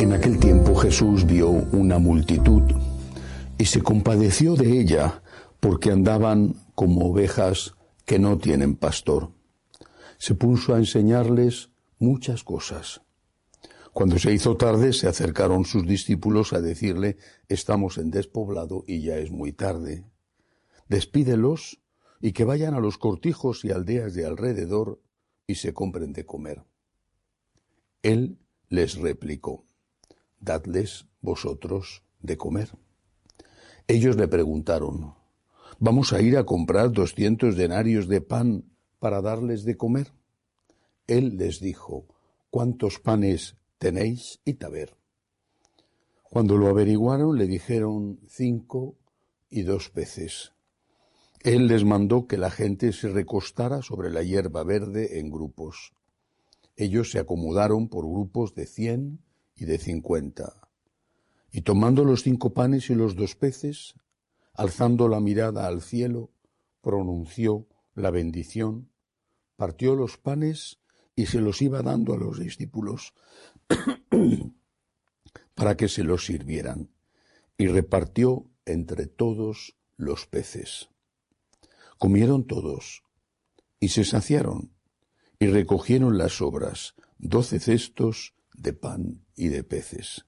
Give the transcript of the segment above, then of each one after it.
En aquel tiempo Jesús vio una multitud y se compadeció de ella porque andaban como ovejas que no tienen pastor. Se puso a enseñarles muchas cosas. Cuando se hizo tarde, se acercaron sus discípulos a decirle, estamos en despoblado y ya es muy tarde. Despídelos y que vayan a los cortijos y aldeas de alrededor y se compren de comer. Él les replicó, dadles vosotros de comer. Ellos le preguntaron, ¿vamos a ir a comprar doscientos denarios de pan para darles de comer? Él les dijo, ¿cuántos panes tenéis? Ver. Cuando lo averiguaron le dijeron cinco y dos peces. Él les mandó que la gente se recostara sobre la hierba verde en grupos. Ellos se acomodaron por grupos de cien y de cincuenta. Y tomando los cinco panes y los dos peces, alzando la mirada al cielo, pronunció la bendición, partió los panes y se los iba dando a los discípulos para que se los sirvieran, y repartió entre todos los peces. Comieron todos, y se saciaron, y recogieron las sobras, doce cestos de pan y de peces.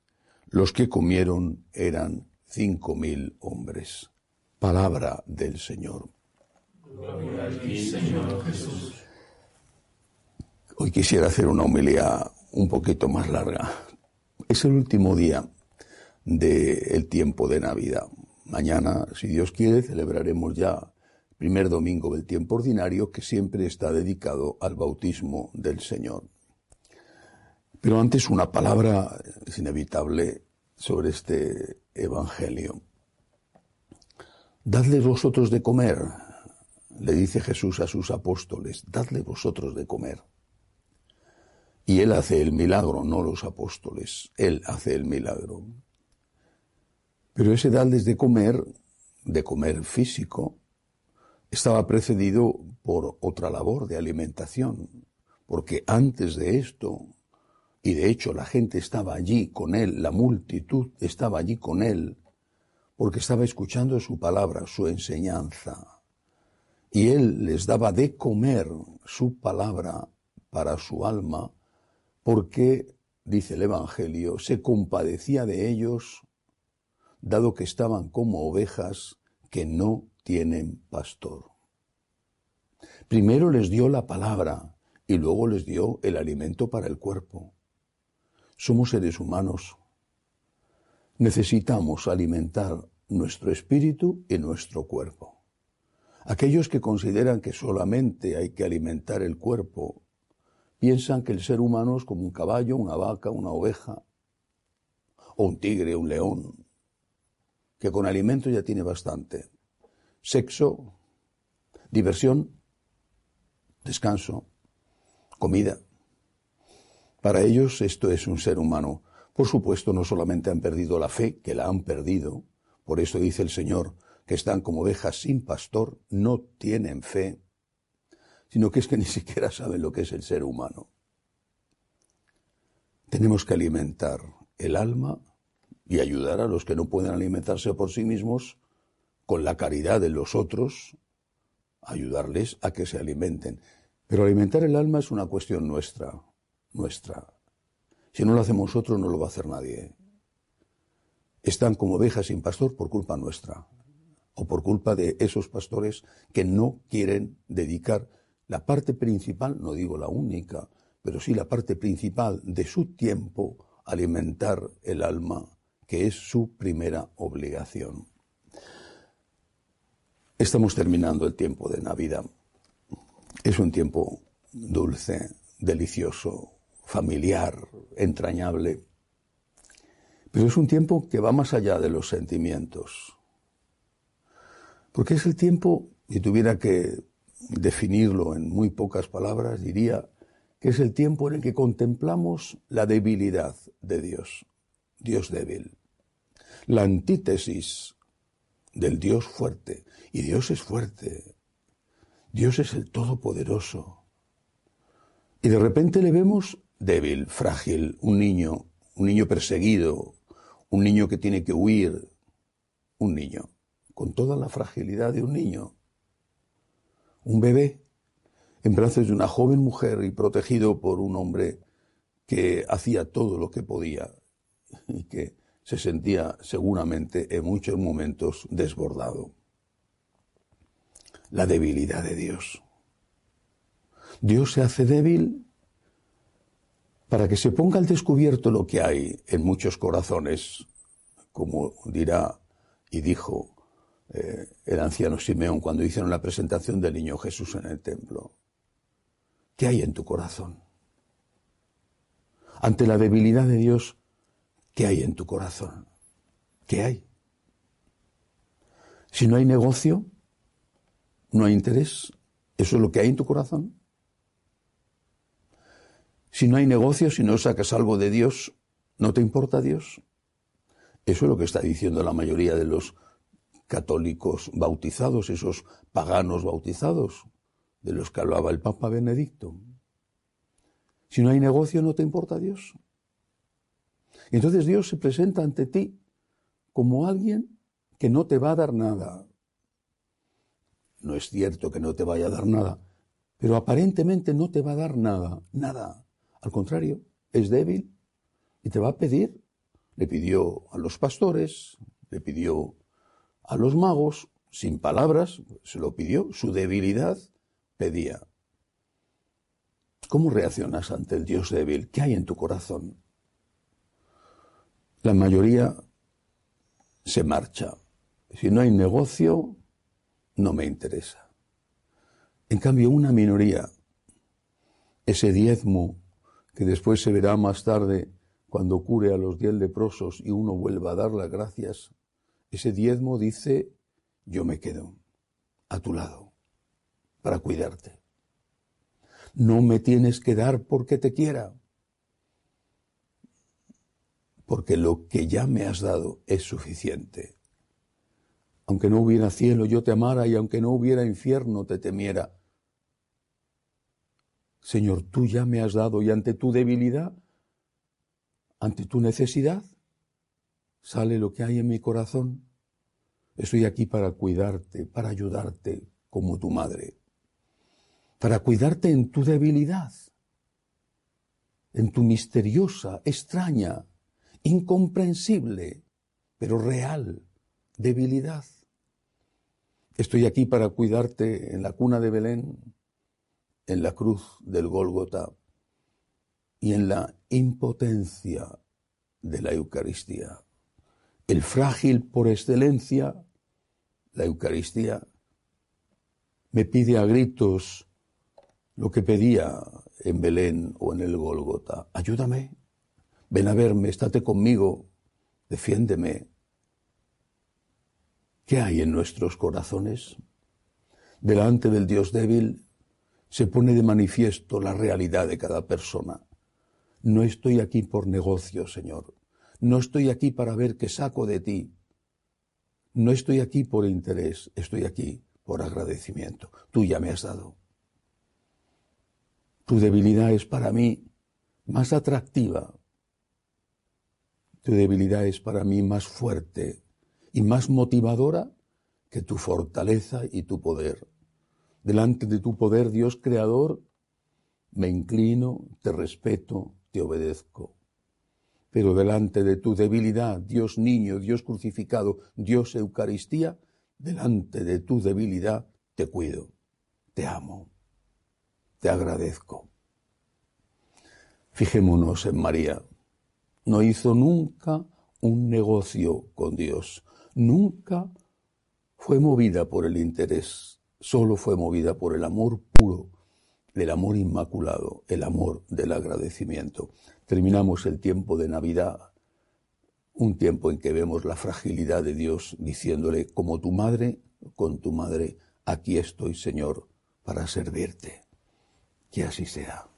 Los que comieron eran cinco mil hombres. Palabra del Señor. Gloria a ti, Señor Jesús. Hoy quisiera hacer una homilía un poquito más larga. Es el último día del tiempo de Navidad. Mañana, si Dios quiere, celebraremos ya el primer domingo del tiempo ordinario que siempre está dedicado al bautismo del Señor. Pero antes una palabra es inevitable sobre este Evangelio. Dadle vosotros de comer, le dice Jesús a sus apóstoles, dadle vosotros de comer. Y Él hace el milagro, no los apóstoles. Él hace el milagro. Pero ese darles de comer, de comer físico, estaba precedido por otra labor de alimentación, porque antes de esto, y de hecho la gente estaba allí con él, la multitud estaba allí con él, porque estaba escuchando su palabra, su enseñanza, y él les daba de comer su palabra para su alma, porque, dice el Evangelio, se compadecía de ellos, dado que estaban como ovejas que no tienen pastor. Primero les dio la palabra y luego les dio el alimento para el cuerpo. Somos seres humanos. Necesitamos alimentar nuestro espíritu y nuestro cuerpo. Aquellos que consideran que solamente hay que alimentar el cuerpo piensan que el ser humano es como un caballo, una vaca, una oveja, o un tigre, un león, que con alimento ya tiene bastante. Sexo, diversión, descanso, comida. Para ellos esto es un ser humano. Por supuesto, no solamente han perdido la fe, que la han perdido, por eso dice el Señor, que están como ovejas sin pastor, no tienen fe, sino que es que ni siquiera saben lo que es el ser humano. Tenemos que alimentar el alma y ayudar a los que no pueden alimentarse por sí mismos con la caridad de los otros, ayudarles a que se alimenten. Pero alimentar el alma es una cuestión nuestra, nuestra. Si no lo hacemos nosotros, no lo va a hacer nadie. Están como ovejas sin pastor por culpa nuestra, o por culpa de esos pastores que no quieren dedicar la parte principal, no digo la única, pero sí la parte principal de su tiempo, alimentar el alma, que es su primera obligación. Estamos terminando el tiempo de Navidad. Es un tiempo dulce, delicioso, familiar, entrañable, pero es un tiempo que va más allá de los sentimientos. Porque es el tiempo, si tuviera que definirlo en muy pocas palabras, diría que es el tiempo en el que contemplamos la debilidad de Dios, Dios débil. La antítesis del Dios fuerte. Y Dios es fuerte. Dios es el Todopoderoso. Y de repente le vemos débil, frágil, un niño, un niño perseguido, un niño que tiene que huir, un niño, con toda la fragilidad de un niño. Un bebé en brazos de una joven mujer y protegido por un hombre que hacía todo lo que podía y que se sentía seguramente en muchos momentos desbordado. La debilidad de Dios. Dios se hace débil para que se ponga al descubierto lo que hay en muchos corazones, como dirá y dijo eh, el anciano Simeón cuando hicieron la presentación del niño Jesús en el templo. ¿Qué hay en tu corazón? Ante la debilidad de Dios, ¿qué hay en tu corazón? ¿Qué hay? Si no hay negocio, no hay interés, ¿eso es lo que hay en tu corazón? Si no hay negocio, si no sacas algo de Dios, ¿no te importa Dios? Eso es lo que está diciendo la mayoría de los católicos bautizados, esos paganos bautizados de los que hablaba el Papa Benedicto. Si no hay negocio, ¿no te importa Dios? entonces Dios se presenta ante ti como alguien que no te va a dar nada. No es cierto que no te vaya a dar nada, pero aparentemente no te va a dar nada, nada. Al contrario, es débil y te va a pedir. Le pidió a los pastores, le pidió a los magos, sin palabras, se lo pidió, su debilidad pedía. ¿Cómo reaccionas ante el Dios débil? ¿Qué hay en tu corazón? La mayoría se marcha. Si no hay negocio, no me interesa. En cambio, una minoría, ese diezmo que después se verá más tarde cuando cure a los diez leprosos y uno vuelva a dar las gracias, ese diezmo dice, yo me quedo a tu lado para cuidarte. No me tienes que dar porque te quiera, porque lo que ya me has dado es suficiente. Aunque no hubiera cielo, yo te amara, y aunque no hubiera infierno, te temiera. Señor, tú ya me has dado, y ante tu debilidad, ante tu necesidad, sale lo que hay en mi corazón. Estoy aquí para cuidarte, para ayudarte como tu madre, para cuidarte en tu debilidad, en tu misteriosa, extraña, incomprensible, pero real debilidad. Estoy aquí para cuidarte en la cuna de Belén, en la cruz del Gólgota y en la impotencia de la Eucaristía. El frágil por excelencia, la Eucaristía, me pide a gritos lo que pedía en Belén o en el Gólgota. Ayúdame, ven a verme, estate conmigo, defiéndeme, ¿Qué hay en nuestros corazones? Delante del Dios débil se pone de manifiesto la realidad de cada persona. No estoy aquí por negocio, Señor. No estoy aquí para ver qué saco de ti. No estoy aquí por interés, estoy aquí por agradecimiento. Tú ya me has dado. Tu debilidad es para mí más atractiva. Tu debilidad es para mí más fuerte y más motivadora que tu fortaleza y tu poder. Delante de tu poder, Dios Creador, me inclino, te respeto, te obedezco. Pero delante de tu debilidad, Dios niño, Dios crucificado, Dios Eucaristía, delante de tu debilidad te cuido, te amo, te agradezco. Fijémonos en María. No hizo nunca un negocio con Dios nunca fue movida por el interés, solo fue movida por el amor puro, el amor inmaculado, el amor del agradecimiento. Terminamos el tiempo de Navidad, un tiempo en que vemos la fragilidad de Dios diciéndole, como tu madre, con tu madre, aquí estoy, Señor, para servirte. Que así sea.